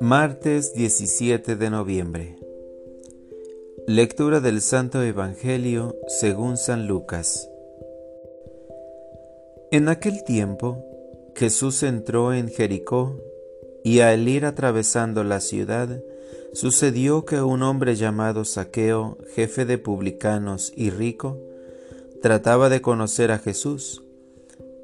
Martes 17 de noviembre. Lectura del Santo Evangelio según San Lucas. En aquel tiempo, Jesús entró en Jericó y al ir atravesando la ciudad, sucedió que un hombre llamado Saqueo, jefe de publicanos y rico, trataba de conocer a Jesús,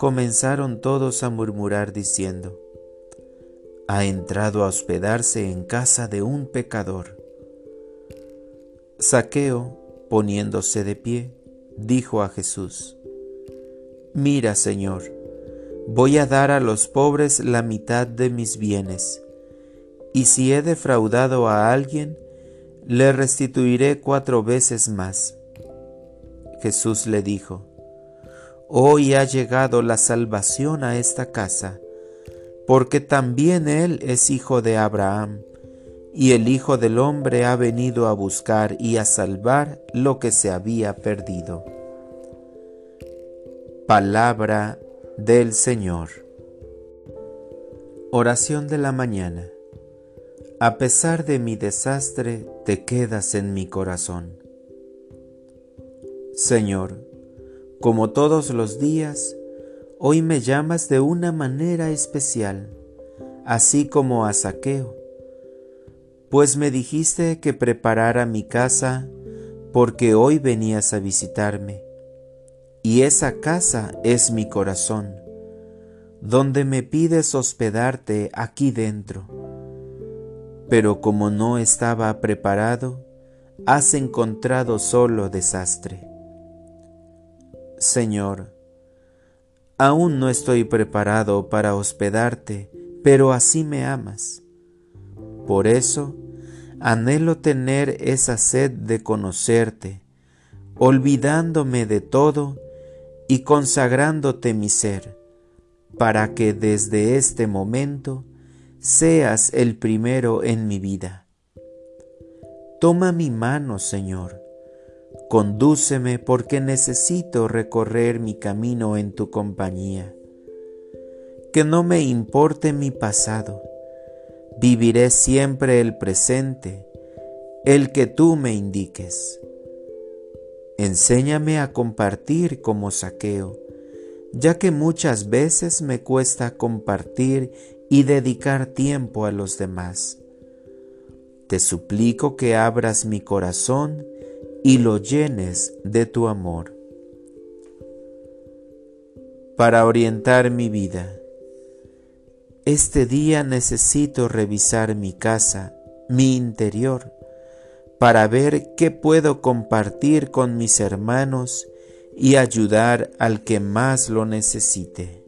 comenzaron todos a murmurar diciendo, ha entrado a hospedarse en casa de un pecador. Saqueo, poniéndose de pie, dijo a Jesús, Mira, Señor, voy a dar a los pobres la mitad de mis bienes, y si he defraudado a alguien, le restituiré cuatro veces más. Jesús le dijo, Hoy ha llegado la salvación a esta casa, porque también él es hijo de Abraham, y el Hijo del Hombre ha venido a buscar y a salvar lo que se había perdido. Palabra del Señor. Oración de la mañana. A pesar de mi desastre, te quedas en mi corazón. Señor, como todos los días, Hoy me llamas de una manera especial, así como a Saqueo, pues me dijiste que preparara mi casa porque hoy venías a visitarme, y esa casa es mi corazón, donde me pides hospedarte aquí dentro. Pero como no estaba preparado, has encontrado solo desastre. Señor, Aún no estoy preparado para hospedarte, pero así me amas. Por eso, anhelo tener esa sed de conocerte, olvidándome de todo y consagrándote mi ser, para que desde este momento seas el primero en mi vida. Toma mi mano, Señor, Condúceme porque necesito recorrer mi camino en tu compañía. Que no me importe mi pasado, viviré siempre el presente, el que tú me indiques. Enséñame a compartir como saqueo, ya que muchas veces me cuesta compartir y dedicar tiempo a los demás. Te suplico que abras mi corazón y lo llenes de tu amor. Para orientar mi vida, este día necesito revisar mi casa, mi interior, para ver qué puedo compartir con mis hermanos y ayudar al que más lo necesite.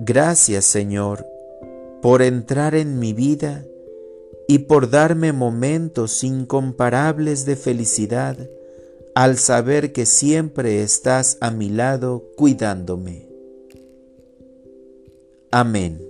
Gracias Señor por entrar en mi vida y por darme momentos incomparables de felicidad al saber que siempre estás a mi lado cuidándome. Amén.